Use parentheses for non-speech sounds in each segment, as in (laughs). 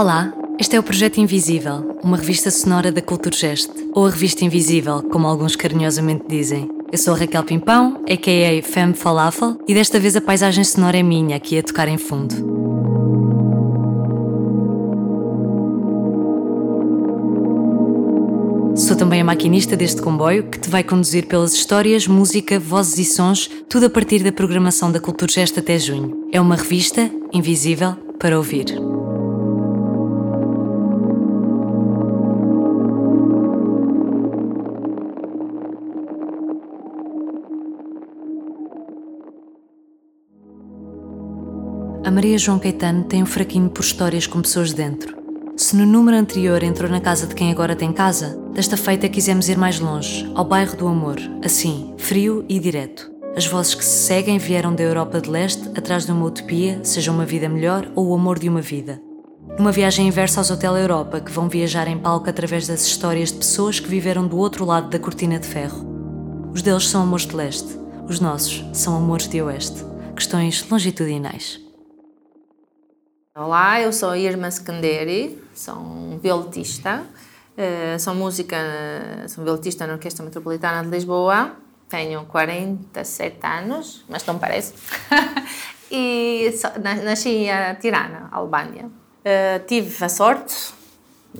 Olá, este é o Projeto Invisível, uma revista sonora da Culturgest, ou a Revista Invisível, como alguns carinhosamente dizem. Eu sou a Raquel Pimpão, a.k.a. Femme Falafel, e desta vez a paisagem sonora é minha, aqui a tocar em fundo. Sou também a maquinista deste comboio que te vai conduzir pelas histórias, música, vozes e sons, tudo a partir da programação da Culturgest até junho. É uma revista invisível para ouvir. A Maria João Caetano tem um fraquinho por histórias com pessoas dentro. Se no número anterior entrou na casa de quem agora tem casa, desta feita quisemos ir mais longe, ao bairro do amor, assim, frio e direto. As vozes que se seguem vieram da Europa de Leste atrás de uma utopia, seja uma vida melhor ou o amor de uma vida. Numa viagem inversa aos Hotel Europa, que vão viajar em palco através das histórias de pessoas que viveram do outro lado da cortina de ferro. Os deles são amores de leste, os nossos são amores de oeste. Questões longitudinais. Olá, eu sou Irma Scanderi, sou um violetista, uh, sou música, sou violetista na Orquestra Metropolitana de Lisboa, tenho 47 anos, mas não parece, (laughs) e nasci em Tirana, Albânia. Uh, tive a sorte,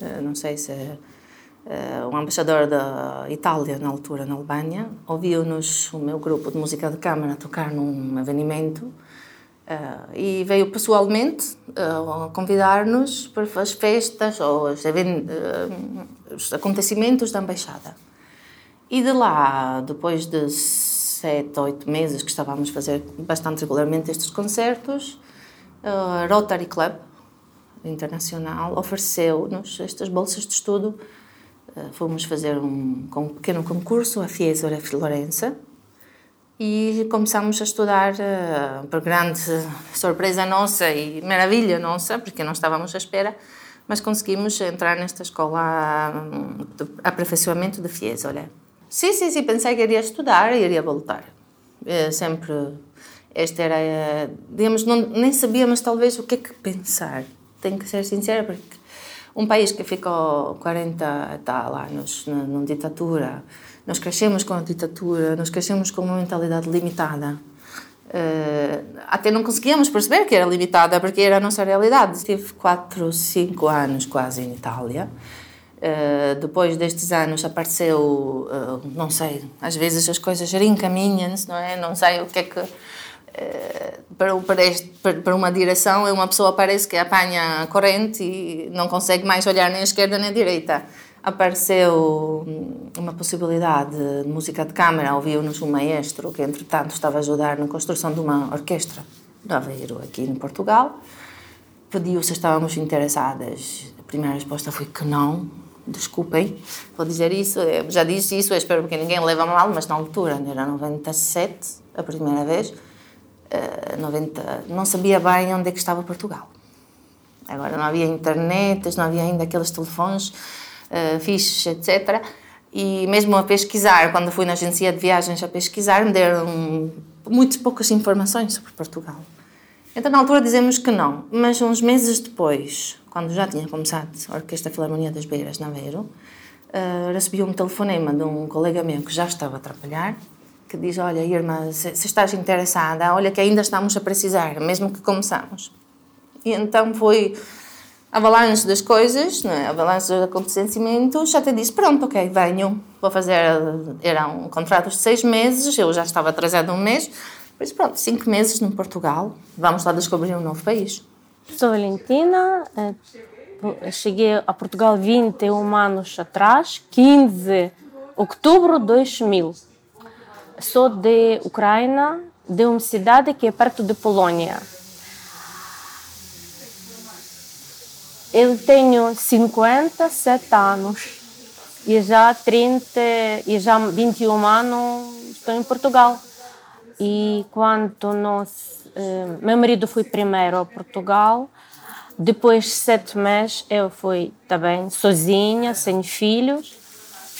uh, não sei se uh, embaixador da Itália na altura na Albânia ouviu-nos o meu grupo de música de câmara tocar num avenimento Uh, e veio pessoalmente uh, convidar-nos para as festas ou os, uh, os, acontecimentos da embaixada. E de lá, depois de sete, oito meses que estávamos a fazer bastante regularmente estes concertos, a Rotary Club Internacional ofereceu-nos estas bolsas de estudo. fomos fazer um, um pequeno concurso a Fiesole Florença, e começamos a estudar uh, por grande surpresa nossa e maravilha nossa, porque não estávamos à espera, mas conseguimos entrar nesta escola hum, de aperfeiçoamento de FIES, olha. Sim, sim, sim, pensei que iria estudar e iria voltar. É sempre, este era, digamos, não, nem sabíamos talvez o que é que pensar. Tenho que ser sincera, porque um país que ficou 40 tal anos numa ditadura, nós crescemos com a ditadura, nós crescemos com uma mentalidade limitada. Uh, até não conseguíamos perceber que era limitada, porque era a nossa realidade. Estive 4, 5 anos quase em Itália. Uh, depois destes anos apareceu, uh, não sei, às vezes as coisas reencaminham-se, não é? Não sei o que é que. para, para, este, para uma direção, uma pessoa parece que apanha a corrente e não consegue mais olhar nem à esquerda nem à direita apareceu uma possibilidade de música de câmara, ouviu-nos um maestro que, entretanto, estava a ajudar na construção de uma orquestra de Aveiro, aqui em Portugal. Pediu se estávamos interessadas. A primeira resposta foi que não. Desculpem, vou dizer isso. Eu já disse isso, espero que ninguém leve a mal, mas na altura, era 97, a primeira vez, 90, eh, não sabia bem onde é que estava Portugal. Agora não havia internet, não havia ainda aqueles telefones uh, fiches, etc. E mesmo a pesquisar, quando fui na agência de viagens a pesquisar, me deram muito poucas informações sobre Portugal. Então, na altura, dizemos que não. Mas uns meses depois, quando já tinha começado a Orquestra Filarmonia das Beiras, na Aveiro, uh, recebi um telefonema de um colega meu que já estava a trabalhar, que diz, olha, Irma, se, se estás interessada, olha que ainda estamos a precisar, mesmo que começamos. E então foi avalanche das coisas, não é? avalanche dos acontecimentos, até disse, pronto, ok, venho, vou fazer, eram contratos de seis meses, eu já estava atrasado um mês, mas pronto, cinco meses no Portugal, vamos lá descobrir um novo país. Sou Valentina, eh, cheguei a Portugal 21 anos atrás, 15 de outubro de 2000. Sou de Ucrânia, de uma cidade que é perto de Polônia. Eu tenho 57 anos e já 30 e já 21 anos estou em Portugal. E quando nós, eh, meu marido foi primeiro a Portugal, depois de sete meses eu fui também sozinha, sem filhos.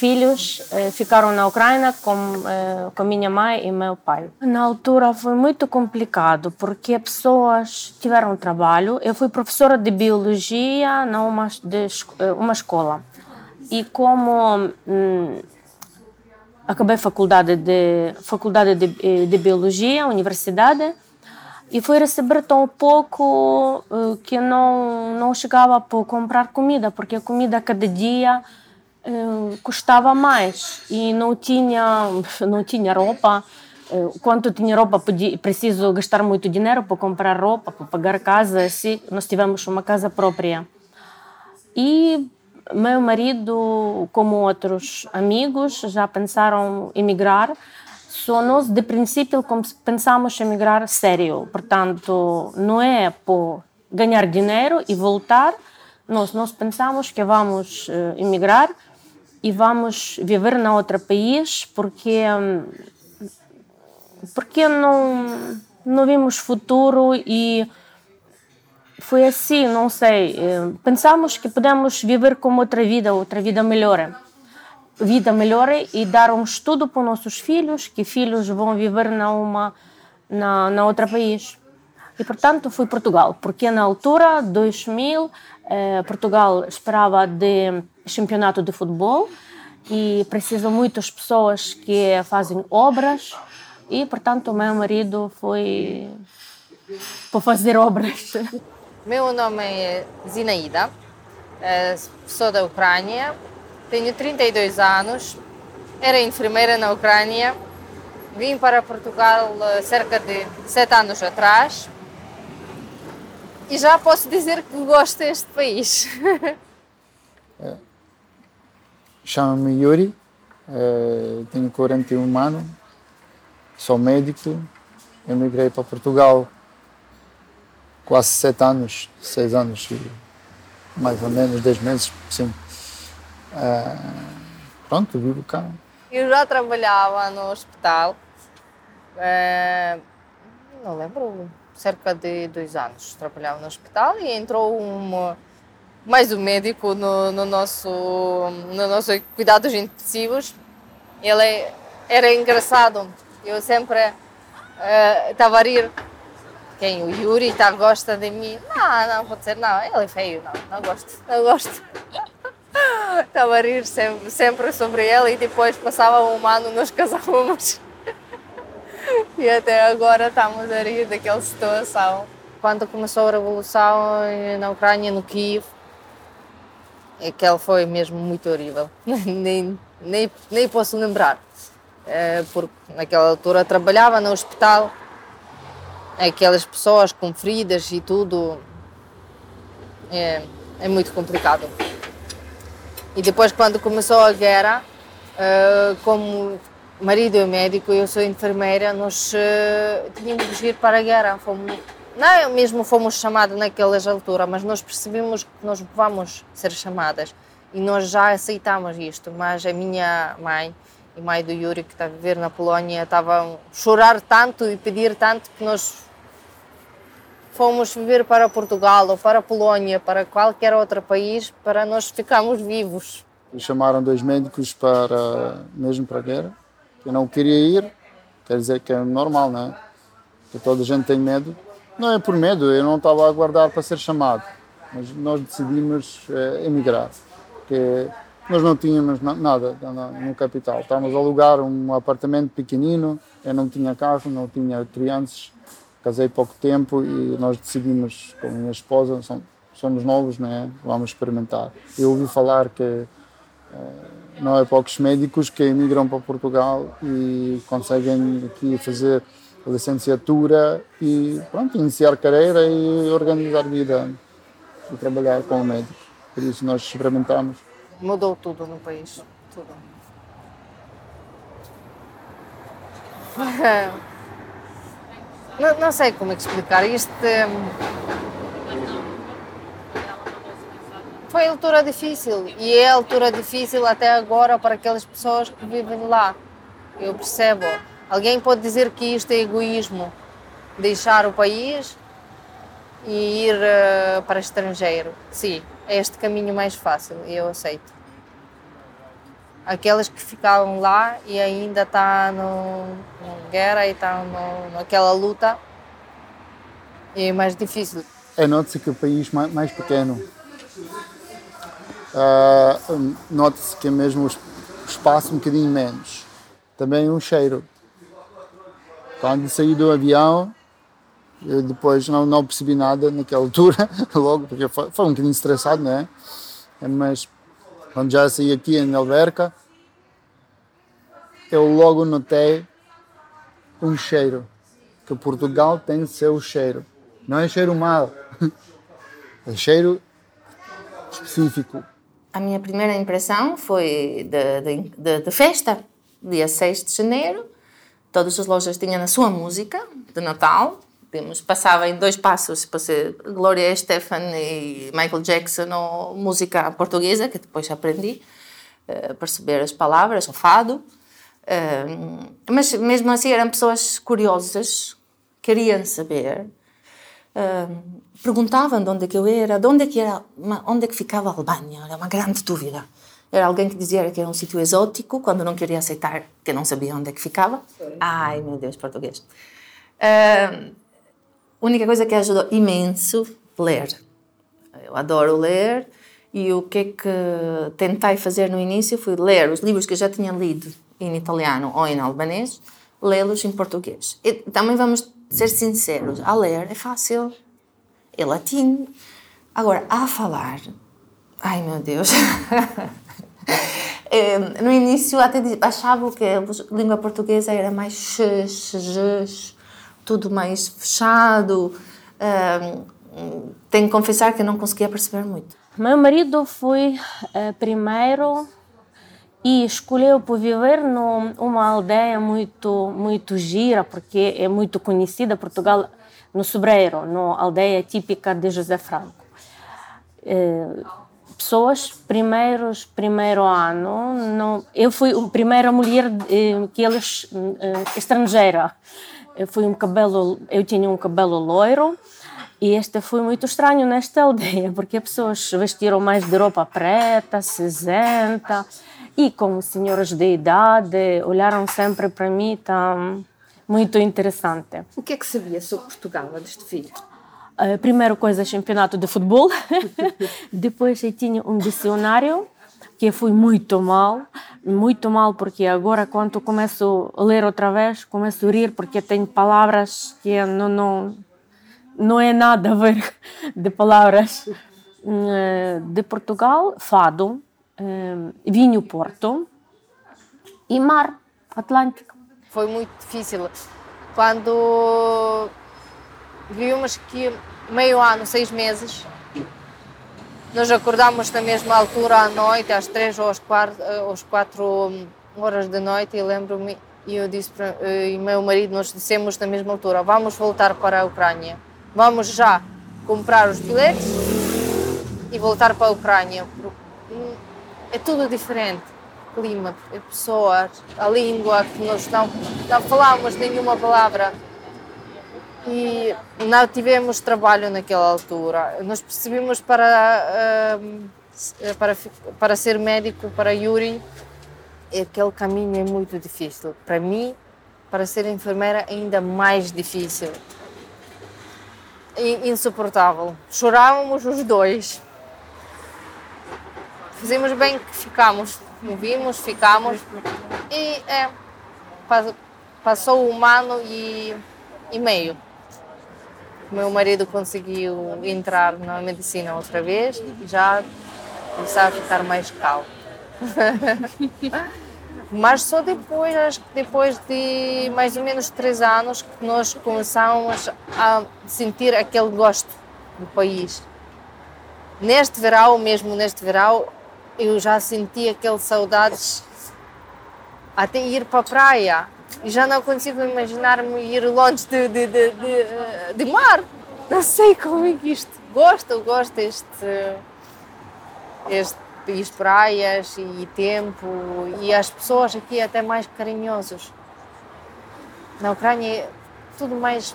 Filhos eh, ficaram na Ucrânia com, eh, com minha mãe e meu pai. Na altura foi muito complicado porque pessoas tiveram trabalho. Eu fui professora de biologia numa de, eh, uma escola e como hum, acabei faculdade de faculdade de, de biologia, universidade e fui receber tão pouco que não não chegava para comprar comida porque a comida cada dia custava mais e não tinha não tinha roupa uh, quanto tinha roupa preciso gastar muito dinheiro para comprar roupa para pagar casa assim nós tivemos uma casa própria e meu marido como outros amigos já pensaram emigrar só nós, de princípio, pensamos em emigrar sério. Portanto, não é por ganhar dinheiro e voltar. Nós, nós pensamos que vamos uh, emigrar e vamos viver na outro país porque porque não não vimos futuro e foi assim, não sei. Eh, pensamos que podemos viver com outra vida, outra vida melhor vida melhor e dar um estudo para os nossos filhos, que filhos vão viver na uma na, na outra país. E portanto fui Portugal, porque na altura 2000 eh, Portugal esperava de campeonato de futebol e precisam muitas pessoas que fazem obras e portanto meu marido foi para fazer obras. (laughs) Meu nome é Zinaida, eh, sou da Ucrânia, tenho 32 anos, era enfermeira na Ucrânia, vim para Portugal eh, cerca de 7 anos atrás e já posso dizer que gosto deste país. (laughs) é. Chamo-me Yuri, é, tenho 41 anos, sou médico, emigrei para Portugal quase 7 anos, 6 anos, mais ou menos 10 meses, sim. É, pronto, vivo cá. Eu já trabalhava no hospital, é, não lembro, cerca de dois anos trabalhava no hospital e entrou um, mais um médico no, no, nosso, no nosso cuidados intensivos. Ele era engraçado, eu sempre estava uh, a rir. Quem? O Yuri está gosta de mim? Não, não pode ser, não, ele é feio, não, não gosto, não gosto. (laughs) Estava a rir sempre, sempre sobre ele e depois passava um ano nos casávamos. (laughs) E até agora estamos a rir daquela situação. Quando começou a revolução na Ucrânia, no Kiev, aquele foi mesmo muito horrível. (laughs) nem, nem, nem posso lembrar. É, porque naquela altura trabalhava no hospital, aquelas pessoas com feridas e tudo. É, é muito complicado. E depois, quando começou a guerra, uh, como marido é médico, eu sou enfermeira, nós uh, tínhamos de ir para a guerra. Fomos, não mesmo fomos chamados naquelas alturas, mas nós percebemos que nós vamos ser chamadas. E nós já aceitamos isto, mas a minha mãe e mãe do Yuri, que está a viver na Polónia, estavam a chorar tanto e pedir tanto que nós fomos viver para Portugal ou para Polónia, para qualquer outro país, para nós ficarmos vivos. Chamaram dois médicos para mesmo para a guerra. Eu não queria ir, quer dizer que é normal, não é? Que toda a gente tem medo. Não é por medo, eu não estava a aguardar para ser chamado, mas nós decidimos é, emigrar, porque nós não tínhamos nada no capital. Estávamos a alugar um apartamento pequenino, eu não tinha carro, não tinha crianças, casei pouco tempo e nós decidimos com a minha esposa, somos novos, né? vamos experimentar. Eu ouvi falar que eh, não é poucos médicos que emigram para Portugal e conseguem aqui fazer licenciatura e pronto, iniciar carreira e organizar vida e trabalhar como médico. Por isso nós experimentamos. Mudou tudo no país, tudo. (laughs) Não, não sei como é explicar. Isto hum, foi a altura difícil e é a altura difícil até agora para aquelas pessoas que vivem lá. Eu percebo. Alguém pode dizer que isto é egoísmo, deixar o país e ir uh, para estrangeiro. Sim, é este caminho mais fácil eu aceito. aquelas que ficaram lá e ainda está no guerra e está naquela luta é mais difícil. É, nota-se que o país mais, mais pequeno. Uh, nota-se que é mesmo o espaço um bocadinho menos. Também um cheiro. Quando saí do avião, eu depois não, não percebi nada naquela (laughs) altura, logo, porque foi, foi um bocadinho estressado, não é? Mas quando já saí aqui em Alverca, eu logo notei um cheiro, que Portugal tem seu cheiro. Não é cheiro mal, (laughs) é cheiro específico. A minha primeira impressão foi de, de, de, de festa, dia 6 de janeiro. Todas as lojas tinham a sua música de Natal. Temos, passava em dois passos para ser Gloria Estefan e Michael Jackson ou música portuguesa, que depois aprendi a perceber as palavras, o fado. mas mesmo assim eram pessoas curiosas, queriam saber Uh, perguntavam de onde que eu era, de onde que era, onde que ficava a Albânia, era uma grande dúvida. Era alguém que dizia que era um sítio exótico, quando não queria aceitar que não sabia onde é que ficava. Ai, meu Deus, português. Uh, única coisa que ajudou imenso, ler. Eu adoro ler e o que é que tentei fazer no início foi ler os livros que eu já tinha lido em italiano ou em albanês, lê-los em português. E também vamos ser sinceros, a ler é fácil, é latim. Agora, a falar, ai meu Deus. (laughs) (laughs) no início até achava que a língua portuguesa era mais x, x, tudo mais fechado. tenho que confessar que não conseguia perceber muito. Meu marido foi uh, primeiro e escolheu por viver numa aldeia muito muito gira porque é muito conhecida Portugal no Sobreiro, numa aldeia típica de José Franco. É, pessoas primeiros primeiro ano, não, eu fui a primeira mulher é, que eles é, estrangeira. Eu fui um cabelo, eu tinha um cabelo loiro. E este foi muito estranho nesta (laughs) aldeia, porque as pessoas vestiram mais de roupa preta, cinzenta, e como senhoras de idade olharam sempre para mim, tá muito interessante. O que é que sabia sobre Portugal antes de vir? Primeira coisa, campeonato de futebol. (laughs) Depois eu tinha um dicionário que foi muito mal, muito mal porque agora quando começo a ler outra vez, começo a rir porque tem palavras que não não não é nada a ver (laughs) de palavras eh, de Portugal, fado, uh, vinho Porto e mar Atlântico. Foi muito difícil. Quando vimos que meio ano, seis meses, nós acordamos na mesma altura à noite, às três ou às quatro, às quatro horas da noite, e lembro-me, e eu disse para e meu marido, nós dissemos na mesma altura, vamos voltar para a Ucrânia, vamos já comprar os bilhetes e voltar para a Ucrânia, é tudo diferente. Clima, pessoas, a língua que nós não, não falamos nenhuma palavra. E não tivemos trabalho naquela altura. Nós percebemos para, uh, para, para ser médico, para Yuri, aquele caminho é muito difícil. Para mim, para ser enfermeira, ainda mais difícil. Insuportável. Chorávamos os dois fizemos bem que ficamos, vimos, ficamos e é, passou um ano e, e meio. Meu marido conseguiu entrar na medicina outra vez já começava a ficar mais calmo. (laughs) Mas só depois, acho que depois de mais ou menos três anos, que nós começamos a sentir aquele gosto do país. Neste verão, mesmo neste verão, eu já senti aquelas saudades até ir para a praia. Já não consigo imaginar-me ir longe de, de, de, de, de mar. Não sei como é que isto. Gosto, gosto deste, este país praias e tempo e as pessoas aqui até mais carinhosos. Na Ucrânia é tudo mais,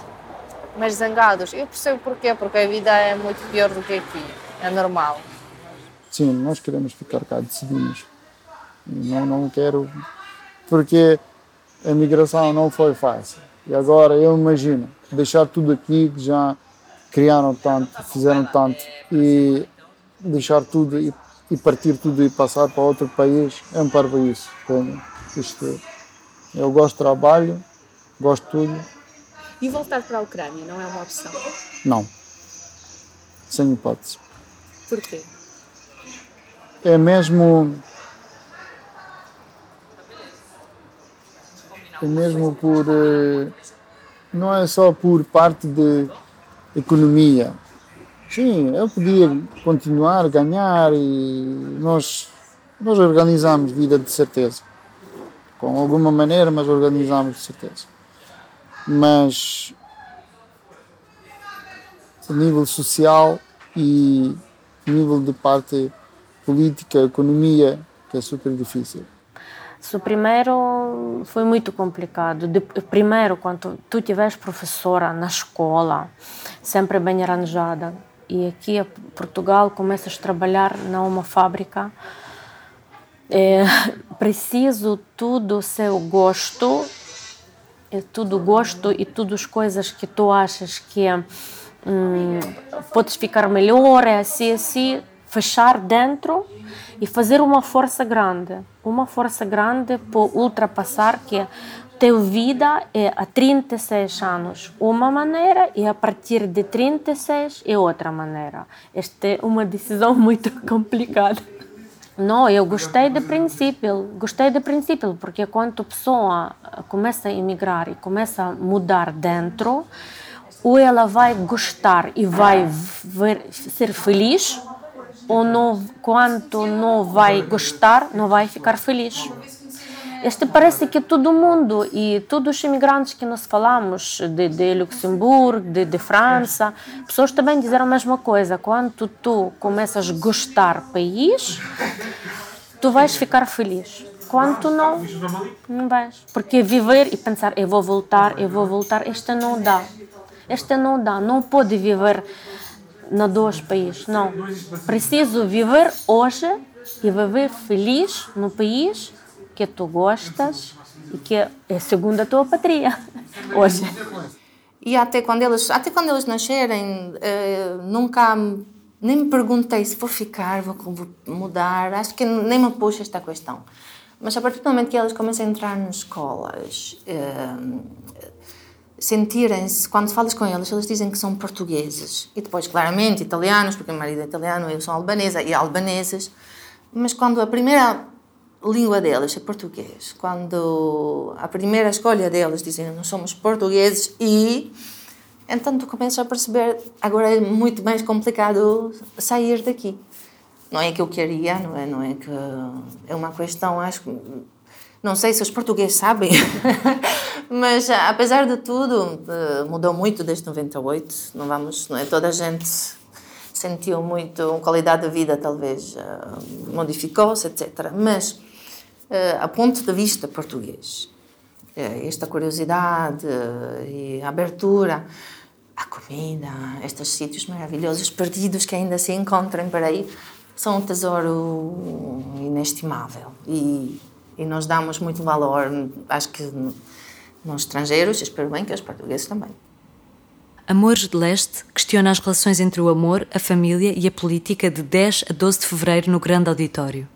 mais zangados. Eu percebo porquê, porque a vida é muito pior do que aqui. É normal. Sim, nós queremos ficar cá, decidimos. Não, não quero, porque a migração não foi fácil. E agora eu imagino deixar tudo aqui que já criaram tanto, fizeram tanto e deixar tudo e, e partir tudo e passar para outro país é um isso. Isto, eu gosto de trabalho, gosto de tudo. E voltar para a Ucrânia não é uma opção? Não. Sem hipótese. Porquê? É mesmo mesmo por. Eh, não é só por parte de economia. Sim, eu podia continuar a ganhar e nós, nós organizamos vida de certeza. Com alguma maneira, mas organizamos de certeza. Mas a nível social e nível de parte política, economia, que é super difícil. O primeiro foi muito complicado. De, primeiro, quando tu tiveres professora na escola, sempre bem arranjada, e aqui em Portugal começas a trabalhar numa fábrica, é (laughs) preciso tudo seu gosto, é tudo gosto e tudo as coisas que tu achas que hum, podes ficar melhor, é assim, assim, fechar dentro e fazer uma força grande, uma força grande para ultrapassar que tua vida é a 36 anos uma maneira e a partir de 36 é outra maneira. Esta é uma decisão (laughs) muito complicada. Não, eu gostei de princípio, gostei de princípio, porque quando a pessoa começa a emigrar e começa a mudar dentro, ou ela vai gostar e vai ver, ser feliz, ou não, quanto não vai gostar, não vai ficar feliz. Este parece que todo mundo e todos os imigrantes que nós falamos de, de Luxemburgo, de, de França, pessoas também disseram a mesma coisa. Quando tu começas a gostar do país, tu vais ficar feliz. Quando não, não vais. Porque viver e pensar, eu vou voltar, eu vou voltar, este não dá. Este não dá. Não pode viver na dois países. Não. Preciso viver hoje e viver feliz no país que tu gostas e que é segundo a tua patria (laughs) hoje. E até quando eles, até quando eles nascerem, uh, nunca nem me perguntei se vou ficar, vou mudar. Acho que nem me pus esta questão. Mas a partir do momento que eles começam a entrar nas escolas, uh, sentirem-se, quando falas com eles, eles dizem que são portugueses. E depois, claramente, italianos, porque o marido é italiano, eu sou albanesa, e albaneses. Mas quando a primeira língua deles é português, quando a primeira escolha deles dizem nós somos portugueses e então tu começas a perceber agora é muito mais complicado sair daqui. Não é que eu queria, não é, não é que é uma questão, acho não sei se os portugueses sabem, (laughs) mas apesar de tudo, eh, mudou muito desde 98. Não vamos, não é? Toda a gente sentiu muito, a qualidade de vida talvez eh, modificou-se, etc. Mas, eh, a ponto de vista português, esta curiosidade e abertura à comida, estes sítios maravilhosos perdidos que ainda se encontram por aí, são um tesouro inestimável. E e nós damos muito valor, acho que nos estrangeiros, espero bem que os portugueses também. Amores de Leste questiona as relações entre o amor, a família e a política de 10 a 12 de fevereiro no Grande Auditório.